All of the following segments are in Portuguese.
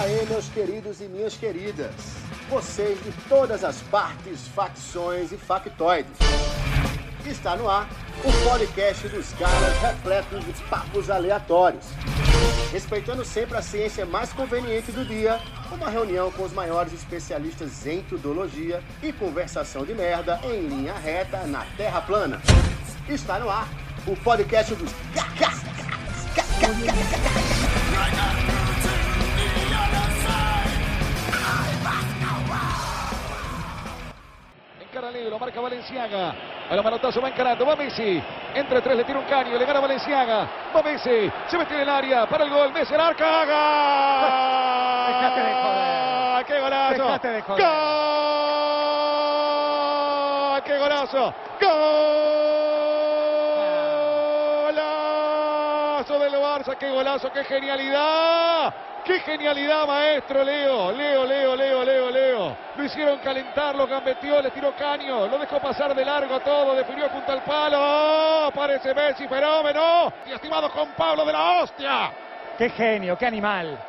aí, meus queridos e minhas queridas. Vocês de todas as partes, facções e factoides. Está no ar o podcast dos caras repleto de papos aleatórios. Respeitando sempre a ciência mais conveniente do dia, uma reunião com os maiores especialistas em tudologia e conversação de merda em linha reta na Terra plana. Está no ar o podcast dos Leo, lo marca Valenciaga. El manotazo va encarando, va Messi. Entre tres le tira un caño, le gana Valenciaga. Va Messi, se mete en el área para el gol. Messi, el arca. ¡Gol! Dejate de joder. ¡Qué golazo! Dejate de joder. ¡Gol! ¡Qué golazo! ¡Golazo del Barça! ¡Qué golazo! ¡Qué genialidad! ¡Qué genialidad, maestro Leo! Leo, Leo, Leo, Leo, Hicieron calentar, lo gambeteó, le tiró caño, lo dejó pasar de largo a todo, definió junto al palo. ¡Oh! Parece Messi, fenómeno. Y estimado con Pablo de la hostia. Qué genio, qué animal.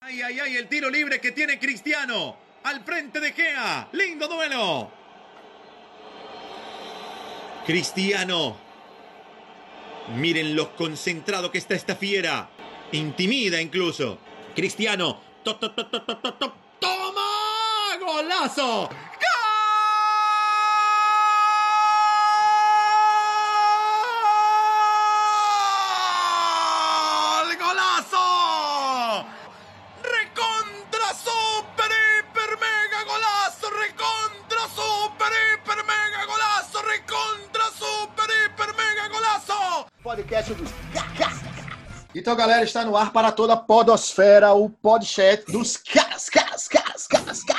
Ay, ay, ay, el tiro libre que tiene Cristiano. Al frente de Gea. Lindo duelo. Cristiano. Miren lo concentrado que está esta fiera. Intimida incluso. Cristiano. To, to, to, ¡Golazo! ¡Gol! ¡Golazo! ¡Recontra super hiper mega golazo! ¡Recontra super hiper mega golazo! ¡Recontra super hiper mega golazo! Podcast dos cacas. Então, galera, está no ar para toda a podosfera, o podchat dos caras, caras, caras, caras, caras.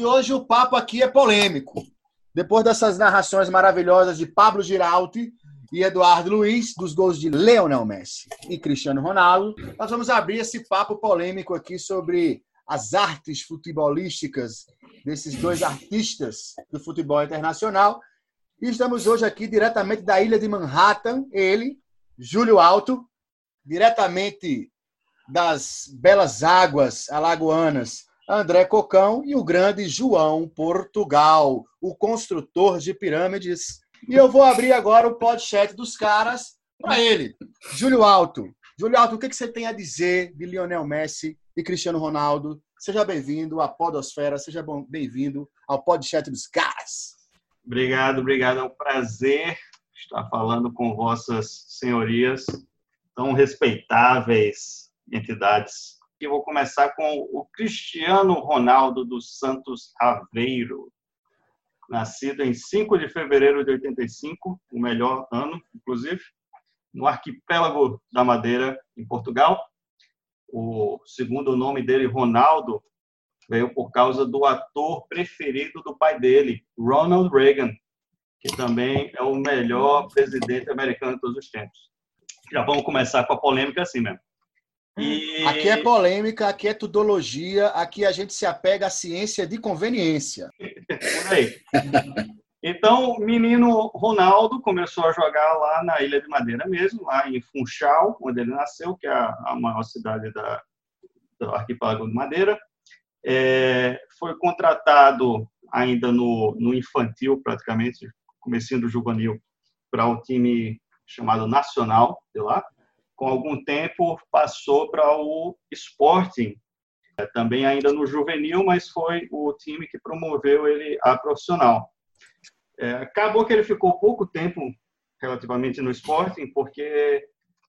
E hoje o papo aqui é polêmico. Depois dessas narrações maravilhosas de Pablo Giralti e Eduardo Luiz, dos gols de Leonel Messi e Cristiano Ronaldo, nós vamos abrir esse papo polêmico aqui sobre as artes futebolísticas desses dois artistas do futebol internacional. E estamos hoje aqui diretamente da ilha de Manhattan, ele, Júlio Alto, diretamente das belas águas alagoanas, André Cocão e o grande João Portugal, o construtor de pirâmides. E eu vou abrir agora o podcast dos caras para ele, Júlio Alto. Júlio Alto, o que você tem a dizer de Lionel Messi e Cristiano Ronaldo? Seja bem-vindo à Podosfera, seja bem-vindo ao podcast dos caras. Obrigado, obrigado. É um prazer estar falando com vossas senhorias, tão respeitáveis entidades. E vou começar com o Cristiano Ronaldo dos Santos Aveiro, nascido em 5 de fevereiro de 85, o melhor ano, inclusive, no arquipélago da Madeira, em Portugal. O segundo nome dele, Ronaldo, veio por causa do ator preferido do pai dele, Ronald Reagan, que também é o melhor presidente americano de todos os tempos. Já vamos começar com a polêmica assim mesmo. E... Aqui é polêmica, aqui é tudologia, aqui a gente se apega à ciência de conveniência. Então, o menino Ronaldo começou a jogar lá na Ilha de Madeira mesmo, lá em Funchal, onde ele nasceu, que é a, maior cidade da, do arquipélago de Madeira. É, foi contratado ainda no, no infantil, praticamente, comecinho do juvenil, para o time chamado Nacional de lá. Com algum tempo passou para o Sporting, é, também ainda no juvenil, mas foi o time que promoveu ele a profissional. É, acabou que ele ficou pouco tempo relativamente no Sporting, porque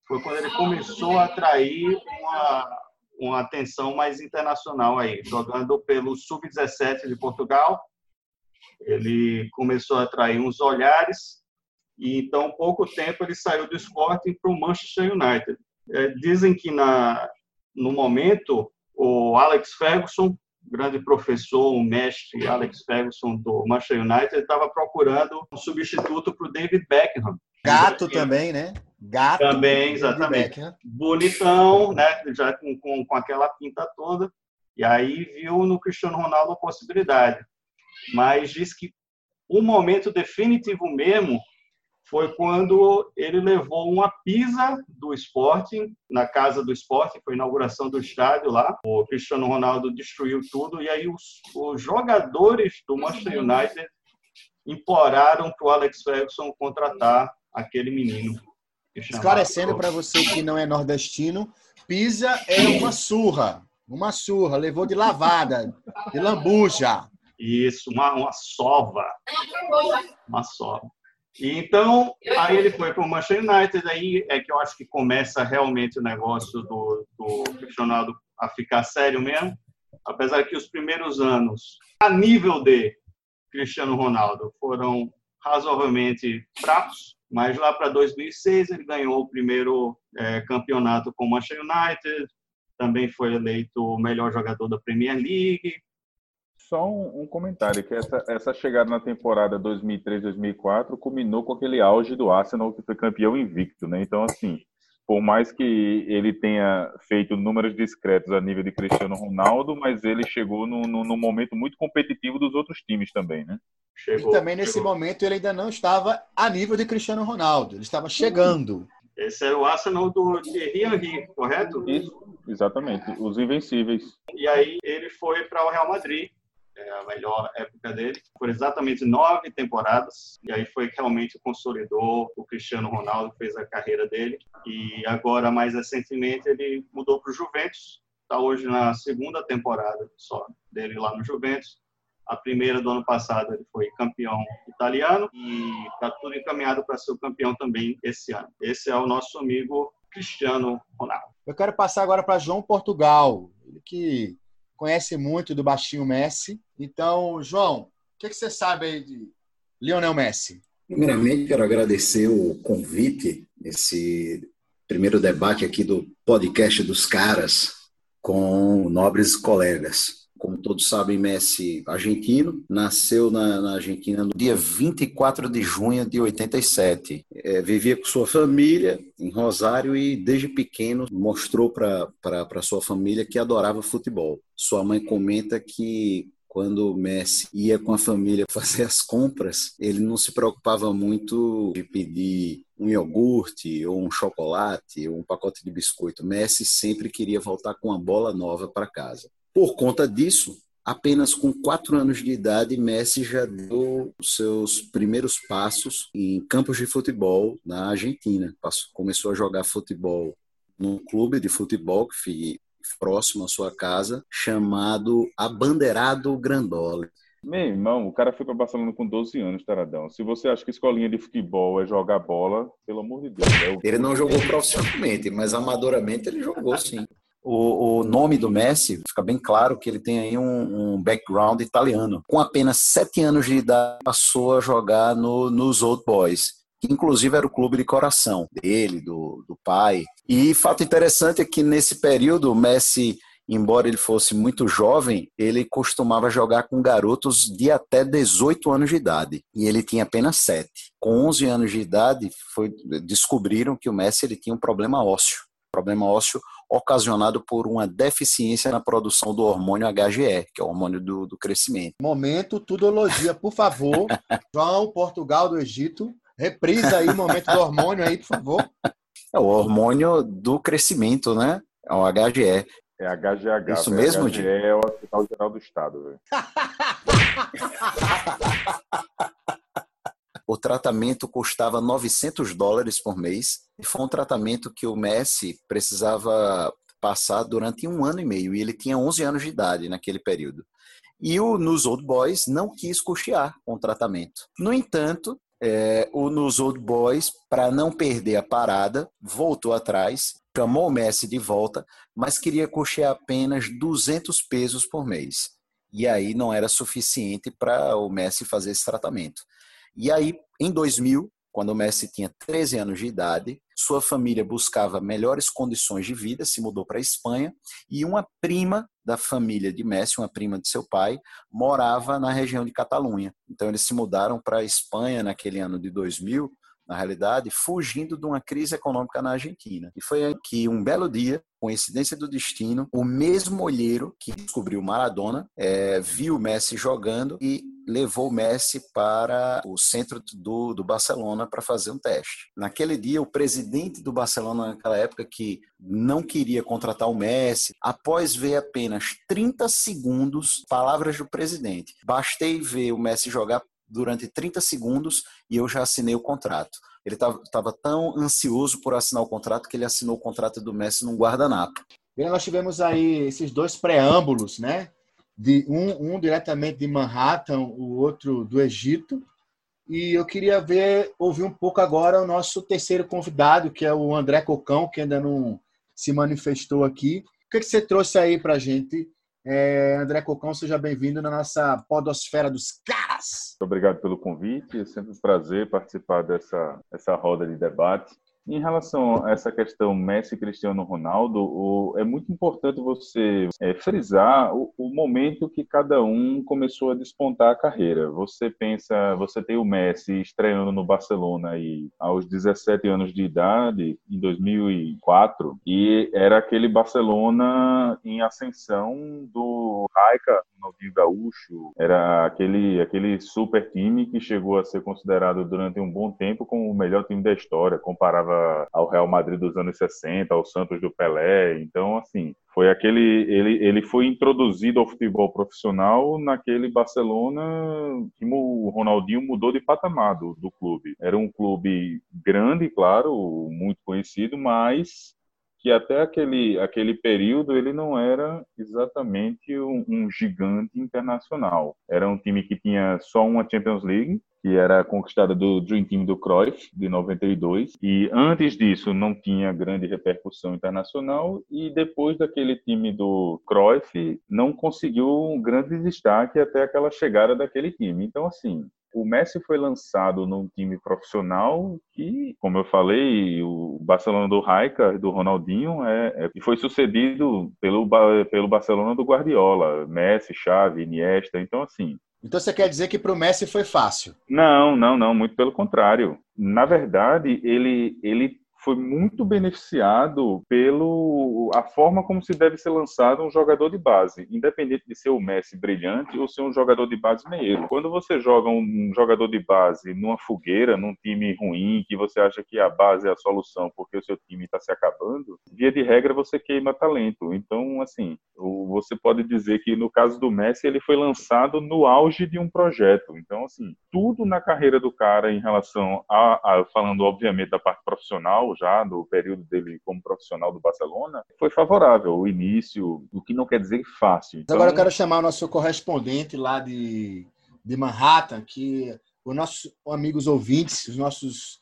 foi quando ele começou a atrair uma, uma atenção mais internacional aí, jogando pelo Sub-17 de Portugal. Ele começou a atrair uns olhares e então pouco tempo ele saiu do Sporting para o Manchester United. É, dizem que na no momento o Alex Ferguson, grande professor, um mestre Alex Ferguson do Manchester United, estava procurando um substituto para o David Beckham. Gato também, né? Gato. Também, exatamente. Beckham. bonitão, né? Já com, com, com aquela pinta toda. E aí viu no Cristiano Ronaldo a possibilidade. Mas diz que o momento definitivo mesmo foi quando ele levou uma pisa do Sporting, na casa do Sporting, foi a inauguração do estádio lá. O Cristiano Ronaldo destruiu tudo, e aí os, os jogadores do Manchester United imploraram para o Alex Ferguson contratar aquele menino. Esclarecendo para você que não é nordestino, pisa é uma surra. Uma surra, levou de lavada, de lambuja. Isso, uma, uma sova. Uma sova. E então, aí ele foi para o Manchester United, aí é que eu acho que começa realmente o negócio do, do Cristiano a ficar sério mesmo. Apesar que os primeiros anos, a nível de Cristiano Ronaldo, foram razoavelmente fracos, mas lá para 2006 ele ganhou o primeiro é, campeonato com o Manchester United, também foi eleito o melhor jogador da Premier League, só um, um, comentário, que essa, essa chegada na temporada 2003-2004 culminou com aquele auge do Arsenal, que foi campeão invicto, né? Então, assim, por mais que ele tenha feito números discretos a nível de Cristiano Ronaldo, mas ele chegou num, num momento muito competitivo dos outros times também, né? Chegou, e também nesse chegou. momento ele ainda não estava a nível de Cristiano Ronaldo, ele estava chegando. Esse é o Arsenal do Thierry Henry, correto? Isso, exatamente, os invencíveis. E aí ele foi para o Real Madrid, é a melhor época dele. Por exatamente nove temporadas, e aí foi que realmente consolidou o Cristiano Ronaldo, fez a carreira dele. E agora, mais recentemente, ele mudou para o Juventus, está hoje na segunda temporada só dele lá no Juventus. A primeira do ano passado ele foi campeão italiano e está tudo encaminhado para ser o campeão também esse ano. Esse é o nosso amigo Cristiano Ronaldo. Eu quero passar agora para João Portugal, ele que conhece muito do baixinho Messi. Então, João, o que, que você sabe aí de Lionel Messi? Primeiramente, quero agradecer o convite, esse primeiro debate aqui do podcast dos caras com nobres colegas. Como todos sabem, Messi, argentino, nasceu na, na Argentina no dia 24 de junho de 87. É, vivia com sua família em Rosário e, desde pequeno, mostrou para sua família que adorava futebol. Sua mãe comenta que quando o Messi ia com a família fazer as compras, ele não se preocupava muito de pedir um iogurte ou um chocolate ou um pacote de biscoito. Messi sempre queria voltar com uma bola nova para casa. Por conta disso, apenas com quatro anos de idade, Messi já deu os seus primeiros passos em campos de futebol na Argentina. Começou a jogar futebol num clube de futebol que próximo à sua casa, chamado Abanderado Grandole. Meu irmão, o cara foi para Barcelona com 12 anos, Taradão. Se você acha que escolinha de futebol é jogar bola, pelo amor de Deus. É o... Ele não jogou profissionalmente, mas amadoramente ele jogou sim o, o, nome do Messi, fica bem claro que ele tem aí um, um, background italiano. Com apenas sete anos de idade, passou a jogar no, nos Old Boys, que inclusive era o clube de coração dele, do, do pai. E fato interessante é que nesse período, o Messi, embora ele fosse muito jovem, ele costumava jogar com garotos de até 18 anos de idade. E ele tinha apenas sete. Com 11 anos de idade, foi, descobriram que o Messi ele tinha um problema ósseo. Problema ósseo ocasionado por uma deficiência na produção do hormônio HGE, que é o hormônio do, do crescimento. Momento tudologia, por favor. João, Portugal do Egito. Reprisa aí o momento do hormônio aí, por favor. É o hormônio do crescimento, né? É o HGE. É HGH. Isso mesmo, HGE é o Hospital Geral do Estado, velho. o tratamento custava 900 dólares por mês. E foi um tratamento que o Messi precisava passar durante um ano e meio. E ele tinha 11 anos de idade naquele período. E o Nos Old Boys não quis custear com o tratamento. No entanto, é, o Nos Old Boys, para não perder a parada, voltou atrás, chamou o Messi de volta, mas queria custear apenas 200 pesos por mês. E aí não era suficiente para o Messi fazer esse tratamento. E aí, em 2000, quando o Messi tinha 13 anos de idade, sua família buscava melhores condições de vida, se mudou para a Espanha, e uma prima da família de Messi, uma prima de seu pai, morava na região de Catalunha. Então eles se mudaram para a Espanha naquele ano de 2000 na realidade, fugindo de uma crise econômica na Argentina. E foi que um belo dia, coincidência do destino, o mesmo olheiro que descobriu Maradona é, viu Messi jogando e levou Messi para o centro do, do Barcelona para fazer um teste. Naquele dia, o presidente do Barcelona, naquela época, que não queria contratar o Messi, após ver apenas 30 segundos, palavras do presidente, bastei ver o Messi jogar durante 30 segundos e eu já assinei o contrato. Ele estava tão ansioso por assinar o contrato que ele assinou o contrato do Messi num guardanapo. E nós tivemos aí esses dois preâmbulos, né? De um, um diretamente de Manhattan, o outro do Egito. E eu queria ver, ouvir um pouco agora o nosso terceiro convidado, que é o André Cocão, que ainda não se manifestou aqui. O que, que você trouxe aí para a gente é, André Cocão, seja bem-vindo na nossa podosfera dos caras. Obrigado pelo convite, é sempre um prazer participar dessa essa roda de debate. Em relação a essa questão Messi Cristiano Ronaldo, o, é muito importante você é, frisar o, o, momento que cada um começou a despontar a carreira. Você pensa, você tem o Messi estreando no Barcelona aí, aos 17 anos de idade, em 2004, e era aquele Barcelona em ascensão do Raika, Ronaldinho Gaúcho, era aquele, aquele super time que chegou a ser considerado durante um bom tempo como o melhor time da história, comparava ao Real Madrid dos anos 60, ao Santos do Pelé. Então, assim, foi aquele ele, ele foi introduzido ao futebol profissional naquele Barcelona que o Ronaldinho mudou de patamar do, do clube. Era um clube grande, claro, muito conhecido, mas que até aquele, aquele período ele não era exatamente um, um, gigante internacional. Era um time que tinha só uma Champions League, que era conquistada do Dream Team do Cruyff, de 92, e antes disso não tinha grande repercussão internacional, e depois daquele time do Cruyff não conseguiu um grande destaque até aquela chegada daquele time. Então, assim, o Messi foi lançado num time profissional que, como eu falei, o Barcelona do Raika, do Ronaldinho, é, é, foi sucedido pelo, pelo Barcelona do Guardiola, Messi, Xavi, Iniesta. Então, assim, então você quer dizer que para o Messi foi fácil? Não, não, não, muito pelo contrário. Na verdade, ele, ele foi muito beneficiado pelo a forma como se deve ser lançado um jogador de base, independente de ser o Messi brilhante ou ser um jogador de base meio. Quando você joga um jogador de base numa fogueira, num time ruim, que você acha que a base é a solução porque o seu time está se acabando, via de regra você queima talento. Então, assim, você pode dizer que no caso do Messi ele foi lançado no auge de um projeto. Então, assim, tudo na carreira do cara em relação a, a falando obviamente da parte profissional já no período dele como profissional do Barcelona, foi favorável o início, o que não quer dizer fácil. Então... Agora eu quero chamar o nosso correspondente lá de, de Manhattan, que os nossos amigos ouvintes, os nossos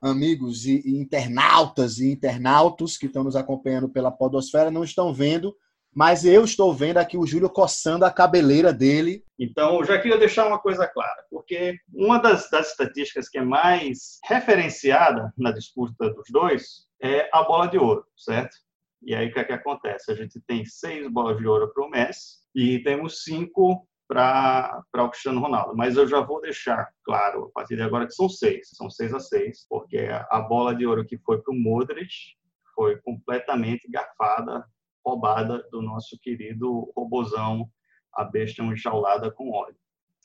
amigos e, e internautas e internautos que estão nos acompanhando pela podosfera não estão vendo, mas eu estou vendo aqui o Júlio coçando a cabeleira dele. Então, já queria deixar uma coisa clara, porque uma das, das estatísticas que é mais referenciada na disputa dos dois é a bola de ouro, certo? E aí o que, é que acontece? A gente tem seis bolas de ouro para o Messi e temos cinco para o Cristiano Ronaldo. Mas eu já vou deixar claro, a partir de agora, que são seis. São seis a seis, porque a bola de ouro que foi para o Modric foi completamente garfada roubada do nosso querido robozão, a besta enjaulada com óleo.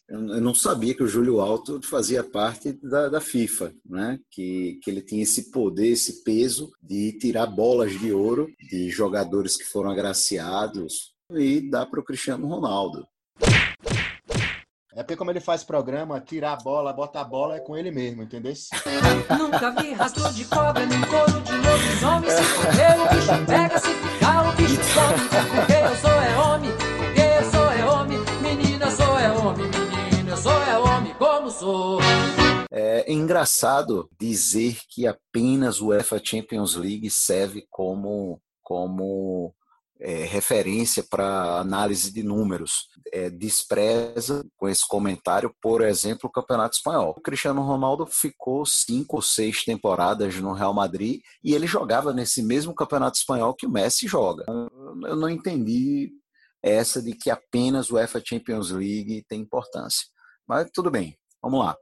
Eu não sabia que o Júlio Alto fazia parte da, da, FIFA, né? que, que ele tinha esse poder, esse peso de tirar bolas de ouro de jogadores que foram agraciados e dar para o Cristiano Ronaldo. É porque como ele faz programa, tirar a bola, bota a bola é com ele mesmo, entendeu? Nunca vi rastro de cobra nem couro de lobisomem. Se correr, o bicho pega, se ficar, o bicho some. Porque eu sou é homem, porque eu sou é homem. Menina, sou é homem, menino, eu sou é homem, como sou. É engraçado dizer que apenas o UEFA Champions League serve como, como é, referência para análise de números. É, despreza com esse comentário, por exemplo, o Campeonato Espanhol. O Cristiano Ronaldo ficou cinco ou seis temporadas no Real Madrid e ele jogava nesse mesmo Campeonato Espanhol que o Messi joga. Eu não entendi essa de que apenas o UEFA Champions League tem importância. Mas tudo bem, Vamos lá.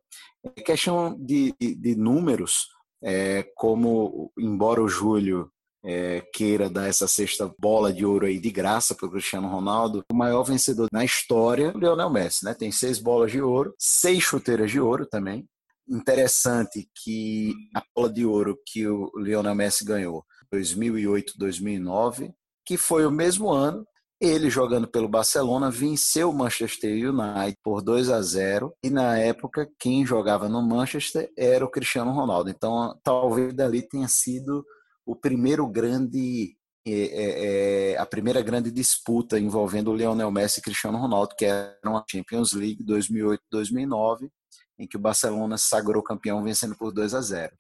É questão de, de, de números, é, como, embora o Júlio é, queira dar essa sexta bola de ouro aí de graça para o Cristiano Ronaldo, o maior vencedor na história, o Lionel Messi, né? Tem seis bolas de ouro, seis chuteiras de ouro também. Interessante que a bola de ouro que o Lionel Messi ganhou 2008, 2009, que foi o mesmo ano ele jogando pelo Barcelona venceu o Manchester United por 2 a 0 e na época quem jogava no Manchester era o Cristiano Ronaldo. Então talvez dali tenha sido o primeiro grande é, é, a primeira grande disputa envolvendo o Lionel Messi e Cristiano Ronaldo, que era uma Champions League 2008-2009, em que o Barcelona sagrou campeão vencendo por 2 a 0.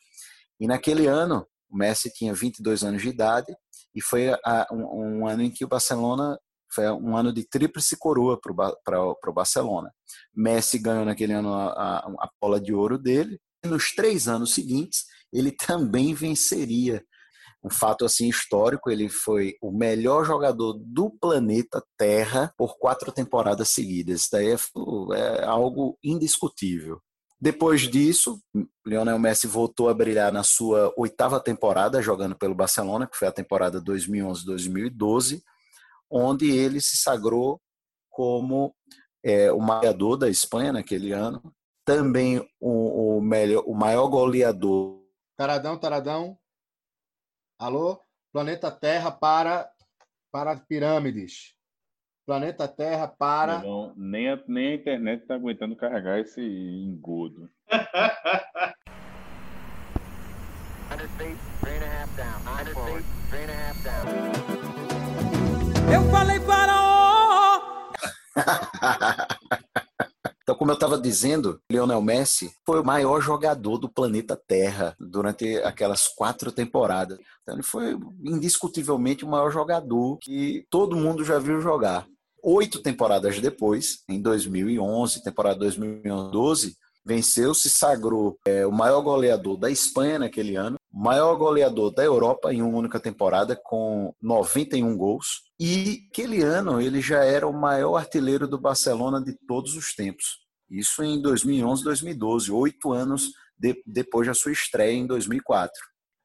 E naquele ano, o Messi tinha 22 anos de idade e foi a, um, um, ano em que o Barcelona foi um ano de tríplice coroa para o Barcelona. Messi ganhou naquele ano a, a, a bola de ouro dele. E nos três anos seguintes, ele também venceria um fato assim histórico, ele foi o melhor jogador do planeta Terra por quatro temporadas seguidas. Isso daí é, é algo indiscutível. Depois disso, Lionel Messi voltou a brilhar na sua oitava temporada jogando pelo Barcelona, que foi a temporada 2011-2012, onde ele se sagrou como é, o maior da Espanha naquele ano, também o, o, melhor, o maior goleador. Taradão, taradão. Alô? Planeta Terra para, para pirâmides. Planeta Terra para. Não, nem, a, nem a internet está aguentando carregar esse engodo. Eu falei para Então, como eu estava dizendo, Lionel Messi foi o maior jogador do planeta Terra durante aquelas quatro temporadas. Então, ele foi indiscutivelmente o maior jogador que todo mundo já viu jogar. Oito temporadas depois, em 2011, temporada 2011, venceu, se sagrou é, o maior goleador da Espanha naquele ano, maior goleador da Europa em uma única temporada, com 91 gols. E aquele ano ele já era o maior artilheiro do Barcelona de todos os tempos. Isso em 2011, 2012, oito anos de, depois da sua estreia em 2004.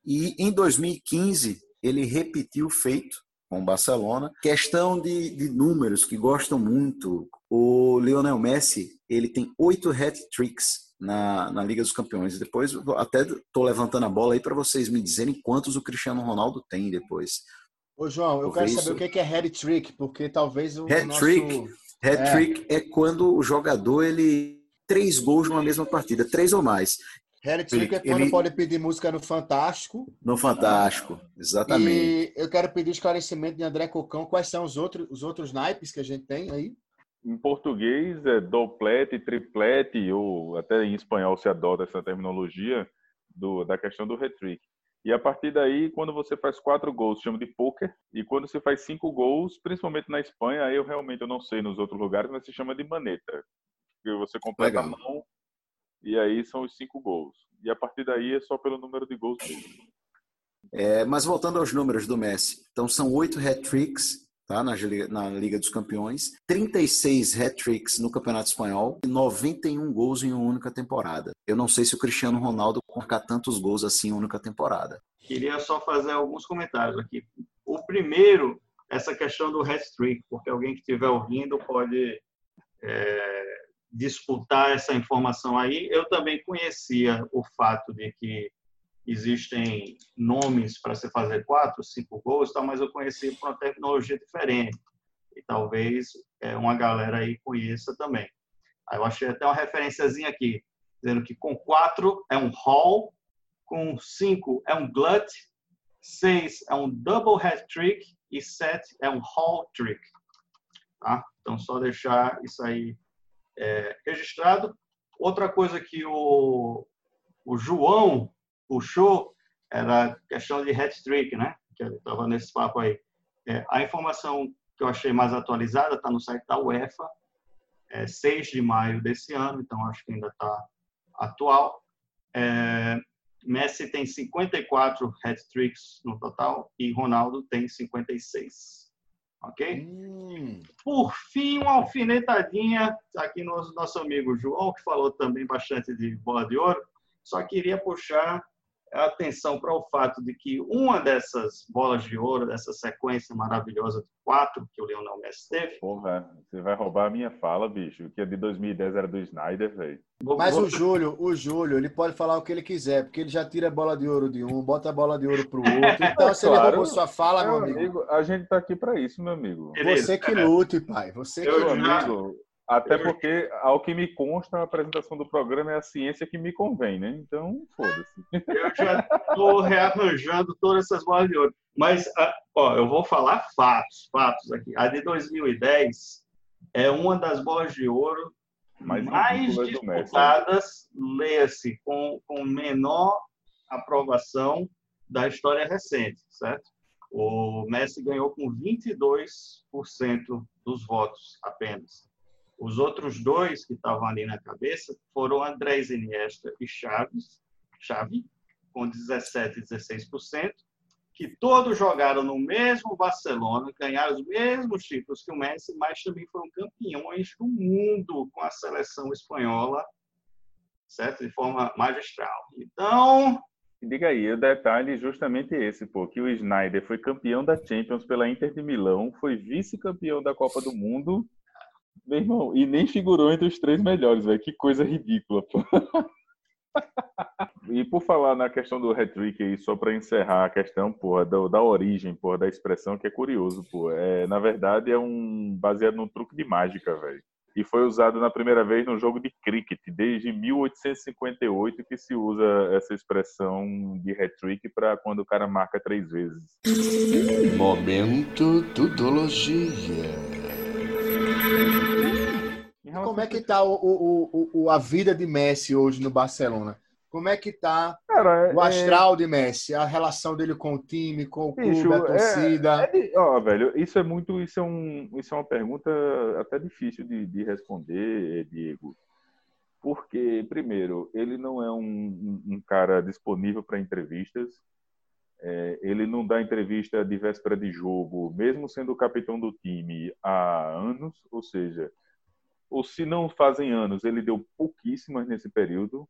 E em 2015 ele repetiu o feito com o Barcelona. Questão de, de números que gostam muito. O Lionel Messi ele tem oito hat-tricks na, na Liga dos Campeões. Depois, até estou levantando a bola aí para vocês me dizerem quantos o Cristiano Ronaldo tem depois. Ô, João, eu quero saber o que é head trick, porque talvez o head nosso... trick, head é. trick é quando o jogador ele três gols numa mesma partida, três ou mais. Head trick é quando ele... pode pedir música no Fantástico. No Fantástico, exatamente. E eu quero pedir esclarecimento de André Cocão, quais são os outros, os outros naipes que a gente tem aí? Em português é doplete, triplete, ou até em espanhol se adota essa terminologia do, da questão do hat-trick. E a partir daí, quando você faz quatro gols, chama de poker. E quando você faz cinco gols, principalmente na Espanha, aí eu realmente eu não sei nos outros lugares, mas se chama de maneta. Porque você completa Legal. a mão e aí são os cinco gols. E a partir daí é só pelo número de gols. É, mas voltando aos números do Messi, então são oito hat-tricks tá? na, na Liga dos Campeões, 36 hat-tricks no Campeonato Espanhol e 91 gols em uma única temporada. Eu não sei se o Cristiano Ronaldo marcar tantos gols assim em uma única temporada. Queria só fazer alguns comentários aqui. O primeiro, essa questão do hat-trick, porque alguém que estiver ouvindo pode é, disputar essa informação aí. Eu também conhecia o fato de que existem nomes para se fazer quatro, cinco gols, tal, mas eu conheci por uma tecnologia diferente. E talvez é, uma galera aí conheça também. Aí eu achei até uma referenciazinha aqui, dizendo que com quatro é um hall, com cinco é um glut, seis é um double hat trick e sete é um hall trick. Tá? Então, só deixar isso aí é, registrado. Outra coisa que o, o João puxou era a questão de hat-trick, né? Que estava nesse papo aí. É, a informação que eu achei mais atualizada está no site da UEFA, é 6 de maio desse ano, então acho que ainda está atual. É, Messi tem 54 hat-tricks no total e Ronaldo tem 56. Ok? Hum, Por fim, uma alfinetadinha aqui no nosso amigo João, que falou também bastante de bola de ouro. Só queria puxar atenção para o fato de que uma dessas bolas de ouro, dessa sequência maravilhosa de quatro que o Lionel Messi teve, Porra, você vai roubar a minha fala, bicho. Que a de 2010 era do Snyder, velho. Mas vou- o Júlio, o Júlio, ele pode falar o que ele quiser, porque ele já tira a bola de ouro de um, bota a bola de ouro pro outro. Então, se ele Claro. roubou sua fala, meu Meu amigo, amigo, a gente tá aqui pra isso, meu amigo. Beleza, você que é. lute, pai. Você que Eu amigo, até porque, ao que me consta, a apresentação do programa é a ciência que me convém, né? Então, foda-se. Eu já estou rearranjando todas essas bolas de ouro. Mas, ah, ó, eu vou falar fatos, fatos aqui. A de 2010 é uma das bolas de ouro Mais mais disputadas, leia-se, com, com menor aprovação da história recente, certo? O Messi ganhou com 22% dos votos apenas. Os outros dois que estavam ali na cabeça foram Andrés Iniesta e Chaves, Xavi, com 17 e 16%, que todos jogaram no mesmo Barcelona, ganharam os mesmos títulos que o Messi, mas também foram campeões do mundo com a seleção espanhola, certo? De forma magistral. Então, Diga aí, o detalhe é justamente esse, pô, que o Snyder foi campeão da Champions pela Inter de Milão, foi vice-campeão da Copa do Mundo, meu irmão, e nem figurou entre os três melhores, velho. Que coisa ridícula, pô. E por falar na questão do hat-trick aí, só para encerrar a questão, porra, da, da origem, porra, da expressão, que é curioso, pô. É, na verdade, é um baseado num truque de mágica, velho. E foi usado na primeira vez no jogo de cricket, desde 1858 que se usa essa expressão de hat-trick para quando o cara marca três vezes. Momento Tudologia. E como é que tá o, o, o, a vida de Messi hoje no Barcelona? Como é que tá Cara, o é- astral de Messi? A relação dele com o time, com o clube, Bicho, a é- torcida? É de- ó, velho, isso é muito, isso é um, isso é uma pergunta até difícil de, de responder, Diego, porque primeiro ele não é um, um- um cara disponível para entrevistas, É, ele não dá entrevista de véspera de jogo, mesmo sendo o capitão do time há anos, ou seja, ou se não fazem anos, ele deu pouquíssimas nesse período.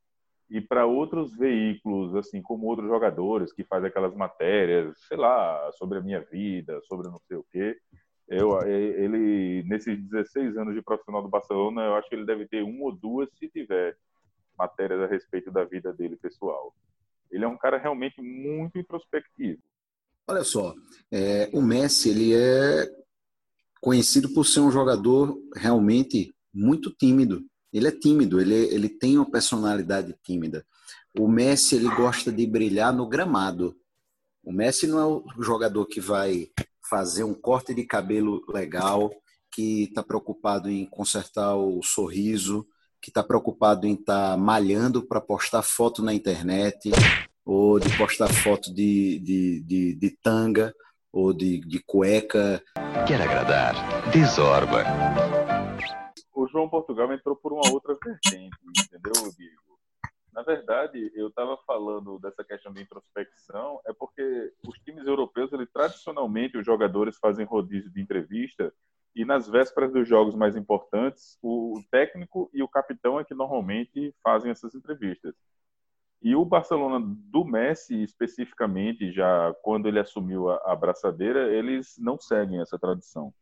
E para outros veículos, assim como outros jogadores que fazem aquelas matérias, sei lá, sobre a minha vida, sobre não sei o quê, eu, ele nesses 16 anos de profissional do Barcelona, eu acho que ele deve ter uma ou duas, se tiver, matérias a respeito da vida dele pessoal. Ele é um cara realmente muito introspectivo. Olha só, é, o Messi ele é conhecido por ser um jogador realmente muito tímido. Ele é tímido, ele, ele tem uma personalidade tímida. O Messi ele gosta de brilhar no gramado. O Messi não é o jogador que vai fazer um corte de cabelo legal, que está preocupado em consertar o sorriso, que está preocupado em estar malhando para postar foto na internet, ou de postar foto de, de, de, de tanga, ou de, de cueca. Quer agradar? Desorba. João Portugal entrou por uma outra vertente, entendeu, Diego? Na verdade, eu estava falando dessa questão de introspecção, é porque os times europeus, ele, tradicionalmente, os jogadores fazem rodízio de entrevista e nas vésperas dos jogos mais importantes, o técnico e o capitão é que normalmente fazem essas entrevistas. E o Barcelona do Messi, especificamente, já quando ele assumiu a, a braçadeira, eles não seguem essa tradição.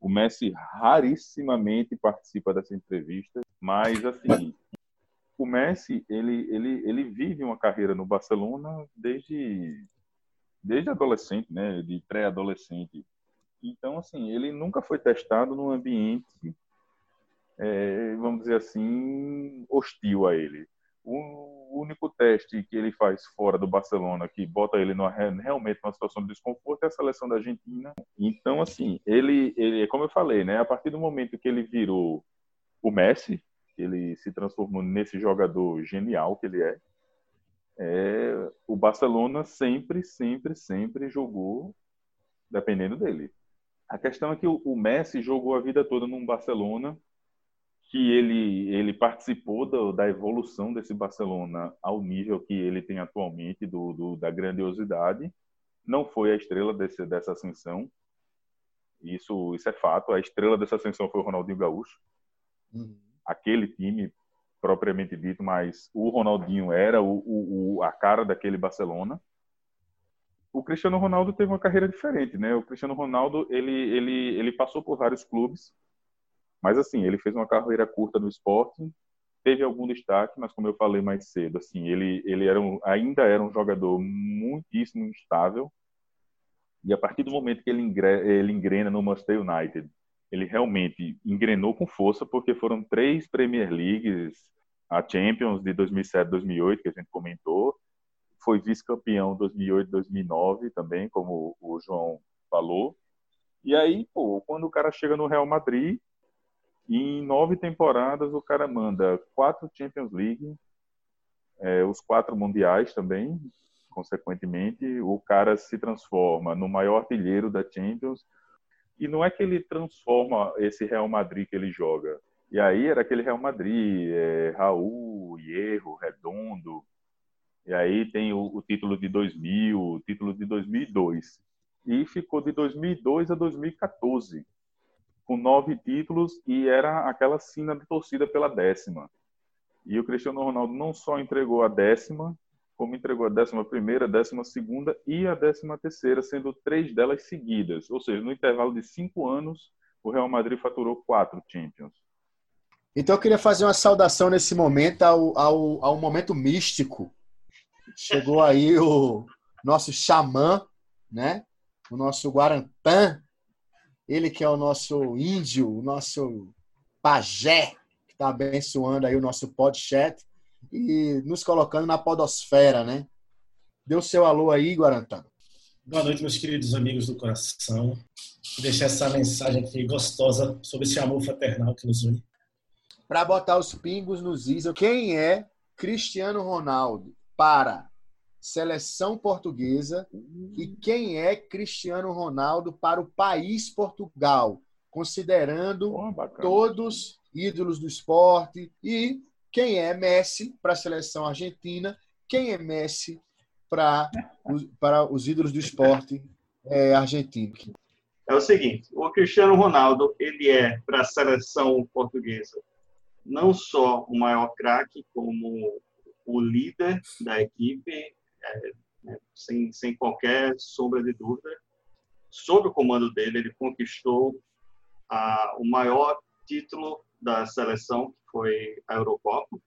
O Messi rarissimamente participa dessa entrevista, mas assim, o Messi ele, ele, ele vive uma carreira no Barcelona desde desde adolescente, né, de pré-adolescente. Então assim, ele nunca foi testado num ambiente, é, vamos dizer assim, hostil a ele. O único teste que ele faz fora do Barcelona, que bota ele numa, realmente numa situação de desconforto, é a seleção da Argentina. Então, assim, ele, ele, como eu falei, né, a partir do momento que ele virou o Messi, ele se transformou nesse jogador genial que ele é, é o Barcelona sempre, sempre, sempre jogou dependendo dele. A questão é que o, o Messi jogou a vida toda num Barcelona que ele ele participou do, da evolução desse Barcelona ao nível que ele tem atualmente do, do da grandiosidade não foi a estrela desse, dessa ascensão Isso, isso é fato. A estrela dessa ascensão foi o Ronaldinho Gaúcho. Uhum. Aquele time propriamente dito, mas o Ronaldinho era o, o, a cara daquele Barcelona. O Cristiano Ronaldo teve uma carreira diferente, né? O Cristiano Ronaldo ele ele ele passou por vários clubes, mas assim ele fez uma carreira curta no esporte, teve algum destaque, mas como eu falei mais cedo, assim ele ele era um, ainda era um jogador muitíssimo instável. E a partir do momento que ele, ele engrena no Manchester United, ele realmente engrenou com força, porque foram três Premier Leagues, a Champions de 2007, 2008, que a gente comentou, foi vice-campeão 2008, 2009 também, como o João falou. E aí, pô, quando o cara chega no Real Madrid, em nove temporadas o cara manda quatro Champions League, é, os quatro mundiais também, consequentemente, o cara se transforma no maior artilheiro da Champions. E não é que ele transforma esse Real Madrid que ele joga. E aí era aquele Real Madrid, é, Raul, Hierro, Redondo. E aí tem o, o título de 2000, o título de 2002. E ficou de 2002 a 2014, com nove títulos e era aquela sina de torcida pela décima. E o Cristiano Ronaldo não só entregou a décima, como entregou a décima primeira, décima segunda e a décima terceira, sendo três delas seguidas. Ou seja, no intervalo de cinco anos, o Real Madrid faturou quatro Champions. Então eu queria fazer uma saudação nesse momento ao, ao, ao momento místico. Chegou aí o nosso xamã, né? O nosso Guarantã, ele que é o nosso índio, o nosso pajé, que está abençoando aí o nosso podcast e nos colocando na podosfera, né? Deu seu alô aí, Guarantã. Boa noite, meus queridos amigos do coração. Vou deixar essa mensagem aqui gostosa sobre esse amor fraternal que nos une. Para botar os pingos nos is, quem é Cristiano Ronaldo para seleção portuguesa e quem é Cristiano Ronaldo para o país Portugal, considerando oh, todos ídolos do esporte. E quem é Messi para a seleção argentina, quem é Messi para os, para os ídolos do esporte é, argentino. É o seguinte, o Cristiano Ronaldo ele é para a seleção portuguesa não só o maior craque, como o líder da equipe, é, né, sem, sem qualquer sombra de dúvida. Sob o comando dele, ele conquistou a, o maior título da seleção, que foi a Eurocopa.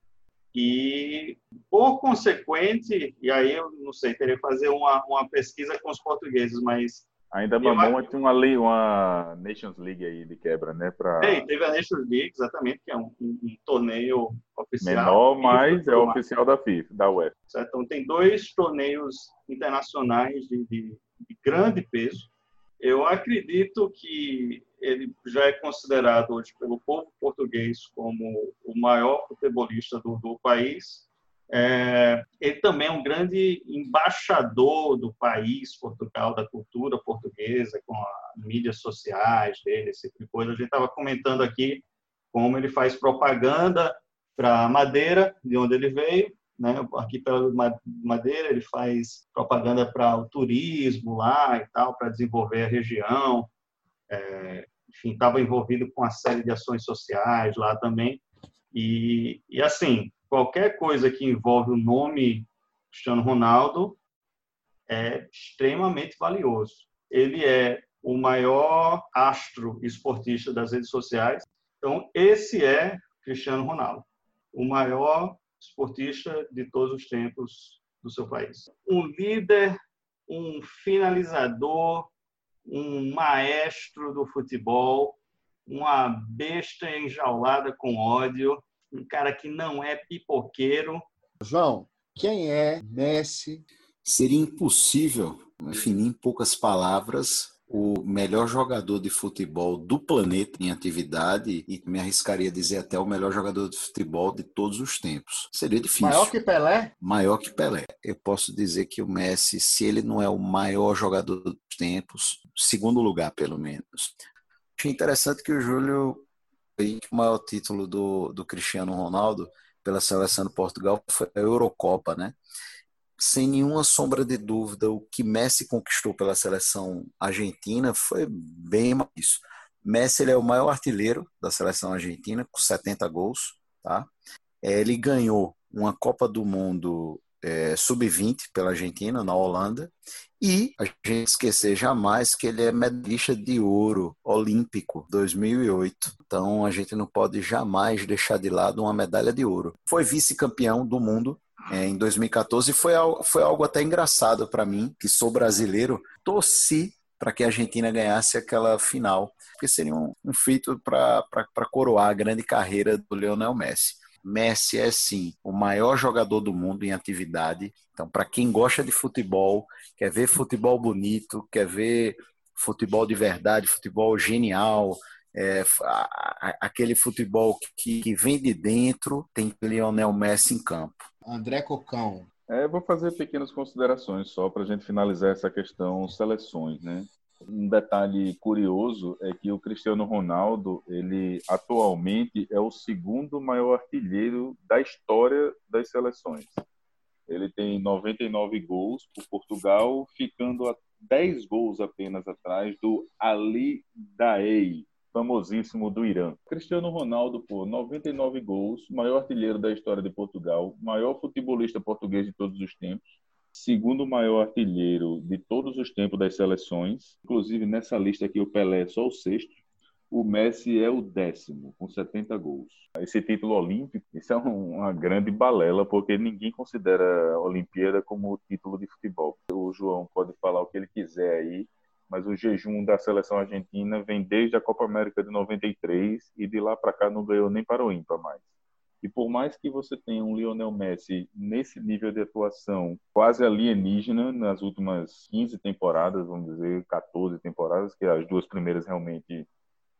E, por consequente, e aí eu não sei, teria que fazer uma, uma pesquisa com os portugueses, mas Ainda mamou acho... uma, lei, uma Nations League aí de quebra, né? Pra... Tem, teve a Nations League, exatamente, que é um, um, um torneio oficial. Menor, mas é oficial da FIFA, da UEFA. Certo? Então, tem dois torneios internacionais de, de, de grande peso. Eu acredito que ele já é considerado hoje pelo povo português como o maior futebolista do, do país. É, ele também é um grande embaixador do país, Portugal, da cultura portuguesa, com as mídias sociais dele, esse tipo de coisa. A gente estava comentando aqui como ele faz propaganda para Madeira, de onde ele veio, né? aqui pela Madeira, ele faz propaganda para o turismo lá e tal, para desenvolver a região. É, enfim, estava envolvido com uma série de ações sociais lá também. E, e assim, qualquer coisa que envolve o nome Cristiano Ronaldo é extremamente valioso. Ele é o maior astro esportista das redes sociais. Então, esse é Cristiano Ronaldo, o maior esportista de todos os tempos do seu país. Um líder, um finalizador, um maestro do futebol, uma besta enjaulada com ódio, um cara que não é pipoqueiro. João, quem é Messi? Seria impossível definir em poucas palavras o melhor jogador de futebol do planeta em atividade e me arriscaria a dizer até o melhor jogador de futebol de todos os tempos. Seria difícil. Maior que Pelé? Maior que Pelé. Eu posso dizer que o Messi, se ele não é o maior jogador dos tempos, segundo lugar pelo menos. Achei interessante que o Júlio que o maior título do, do Cristiano Ronaldo pela seleção de Portugal foi a Eurocopa, né? sem nenhuma sombra de dúvida, o que Messi conquistou pela seleção argentina foi bem mais isso. Messi ele é o maior artilheiro da seleção argentina, com 70 gols. Tá? É, ele ganhou uma Copa do Mundo é, sub-20 pela Argentina, na Holanda. E a gente esquecer jamais que ele é medalhista de ouro olímpico 2008. Então a gente não pode jamais deixar de lado uma medalha de ouro. Foi vice-campeão do mundo é, em 2014 foi, foi algo até engraçado para mim, que sou brasileiro, torci para que a Argentina ganhasse aquela final, porque seria um, um feito para coroar a grande carreira do Lionel Messi. Messi é sim o maior jogador do mundo em atividade. Então, para quem gosta de futebol, quer ver futebol bonito, quer ver futebol de verdade, futebol genial, é, aquele futebol que, que vem de dentro, tem Lionel Messi em campo. André Cocão. É, vou fazer pequenas considerações só para a gente finalizar essa questão seleções, né? Um detalhe curioso é que o Cristiano Ronaldo, ele atualmente é o segundo maior artilheiro da história das seleções. Ele tem 99 gols por Portugal, ficando a 10 gols apenas atrás do Ali Daei, famosíssimo do Irã. Cristiano Ronaldo, por 99 gols, maior artilheiro da história de Portugal, maior futebolista português de todos os tempos, segundo maior artilheiro de todos os tempos das seleções. Inclusive, nessa lista aqui, o Pelé é só o sexto. O Messi é o décimo, com 70 gols. Esse título olímpico, isso é uma grande balela, porque ninguém considera a Olimpíada como título de futebol. O João pode falar o que ele quiser aí, mas o jejum da seleção argentina vem desde a Copa América de 93 e de lá para cá não ganhou nem para o ímpar mais. E por mais que você tenha um Lionel Messi nesse nível de atuação quase alienígena nas últimas 15 temporadas, vamos dizer, 14 temporadas, que as duas primeiras realmente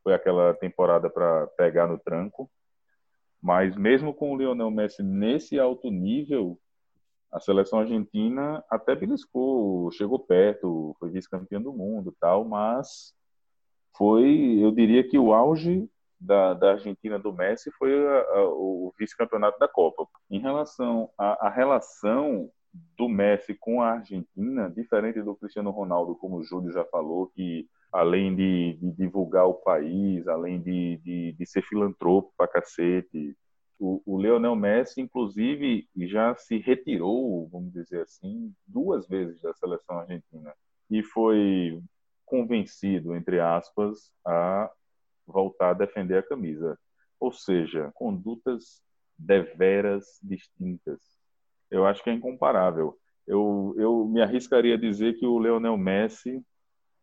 foi aquela temporada para pegar no tranco. Mas mesmo com o Lionel Messi nesse alto nível, a seleção argentina até beliscou, chegou perto, foi vice-campeã do mundo tal, mas foi, eu diria que o auge da, da Argentina do Messi foi a, a, o vice-campeonato da Copa. Em relação à relação do Messi com a Argentina, diferente do Cristiano Ronaldo, como o Júlio já falou, que além de, de divulgar o país, além de, de, de ser filantropo pra cacete, o, o Leonel Messi, inclusive, já se retirou, vamos dizer assim, duas vezes da seleção argentina e foi convencido, entre aspas, a voltar a defender a camisa. Ou seja, condutas deveras distintas. Eu acho que é incomparável. Eu, eu me arriscaria a dizer que o Leonel Messi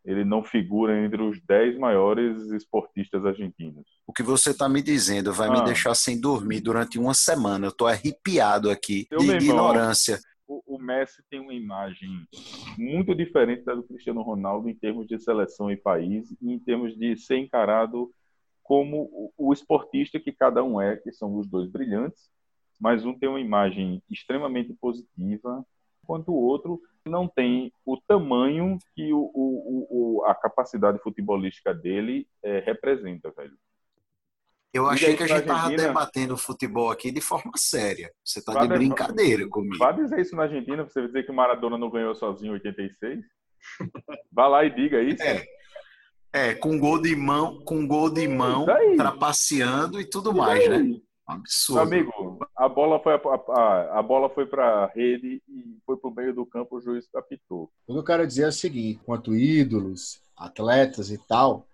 ele não figura entre os 10 maiores esportistas argentinos. O que você está me dizendo vai ah. me deixar sem dormir durante uma semana. Eu estou arrepiado aqui Eu de ignorância. O, o, Messi tem uma imagem muito diferente da do Cristiano Ronaldo em termos de seleção e país e em termos de ser encarado como o, esportista que cada um é, que são os dois brilhantes, mas um tem uma imagem extremamente positiva, enquanto o outro não tem o tamanho que o, o, o a capacidade futebolística dele é, representa, velho. Eu achei que a gente estava debatendo futebol aqui de forma séria. Você está de brincadeira comigo. Vai dizer isso na Argentina, você vai dizer que o Maradona não ganhou sozinho em 86? Vá lá e diga isso. É, é com gol de mão, com gol de mão, trapaceando e tudo e mais, né? Absurdo. Amigo, a bola foi a, a, a bola foi para a rede e foi para o meio do campo, o juiz apitou. O que eu quero dizer é o seguinte: quanto ídolos, atletas e tal,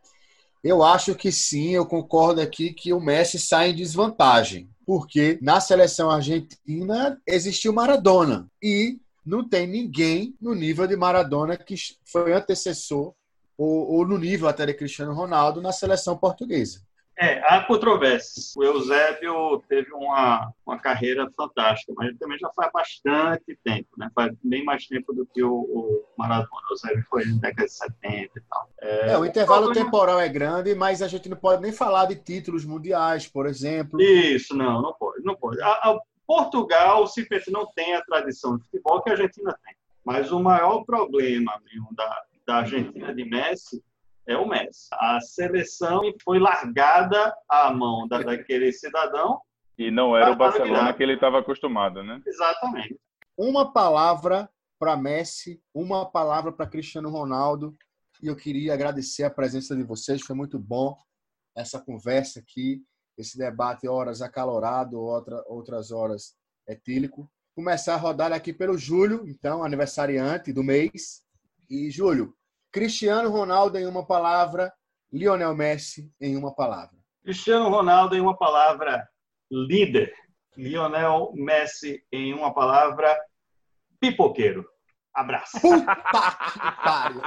eu acho que sim, eu concordo aqui que o Messi sai em desvantagem, porque na seleção argentina existiu Maradona e não tem ninguém no nível de Maradona que foi antecessor ou, ou no nível até de Cristiano Ronaldo na seleção portuguesa. É, há controvérsias. O Eusébio teve uma, uma carreira fantástica, mas ele também já faz bastante tempo, né? Faz bem mais tempo do que o, o Maradona. O Eusébio foi na década de 70 e tal. É, é o intervalo temporal é grande, mas a gente não pode nem falar de títulos mundiais, por exemplo. Isso, não, não pode. Não pode. A, a Portugal simplesmente não tem a tradição de futebol que a Argentina tem. Mas o maior problema mesmo da, da Argentina de Messi é o Messi. A seleção foi largada à mão da, daquele cidadão. E não era o Barcelona que ele estava acostumado, né? Exatamente. uma palavra para Messi, uma palavra para Cristiano Ronaldo. E eu queria agradecer a presença de vocês, foi muito bom essa conversa aqui, esse debate, horas acalorado, outra, outras horas etílico. Começar a rodar aqui pelo Júlio, então, aniversariante do mês. E, Júlio, Cristiano Ronaldo em uma palavra, Lionel Messi em uma palavra. Cristiano Ronaldo em uma palavra, líder. Lionel Messi em uma palavra, pipoqueiro. Abraço. Puta que pariu.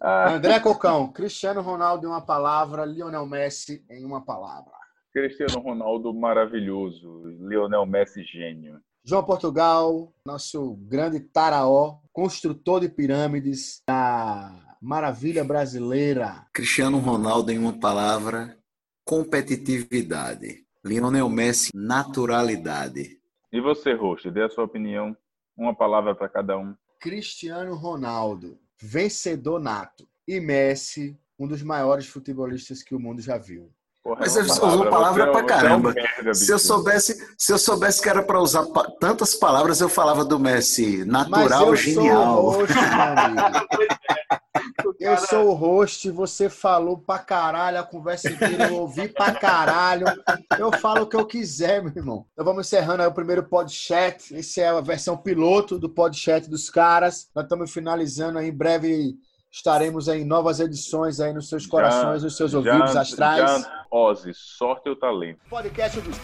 André Cocão, Cristiano Ronaldo em uma palavra, Lionel Messi em uma palavra. Cristiano Ronaldo maravilhoso, Lionel Messi gênio. João Portugal, nosso grande taraó, construtor de pirâmides da maravilha brasileira. Cristiano Ronaldo em uma palavra, competitividade. Lionel Messi, naturalidade. E você, Rocha, dê a sua opinião. Uma palavra para cada um. Cristiano Ronaldo, vencedor nato. E Messi, um dos maiores futebolistas que o mundo já viu. Porra, Mas é você usou palavra pra caramba. É um merda, se eu soubesse, se eu soubesse que era para usar tantas palavras, eu falava do Messi, natural, genial. Sou host, eu sou o host, você falou pra caralho, a conversa inteira eu ouvi pra caralho. Eu falo o que eu quiser, meu irmão. Então vamos encerrando aí o primeiro podcast. Esse é a versão piloto do podcast dos caras. Nós estamos finalizando aí em breve estaremos em novas edições aí nos seus corações, já, nos seus ouvidos já, astrais. Já, Ozzy, sorte o talento. Podcast dos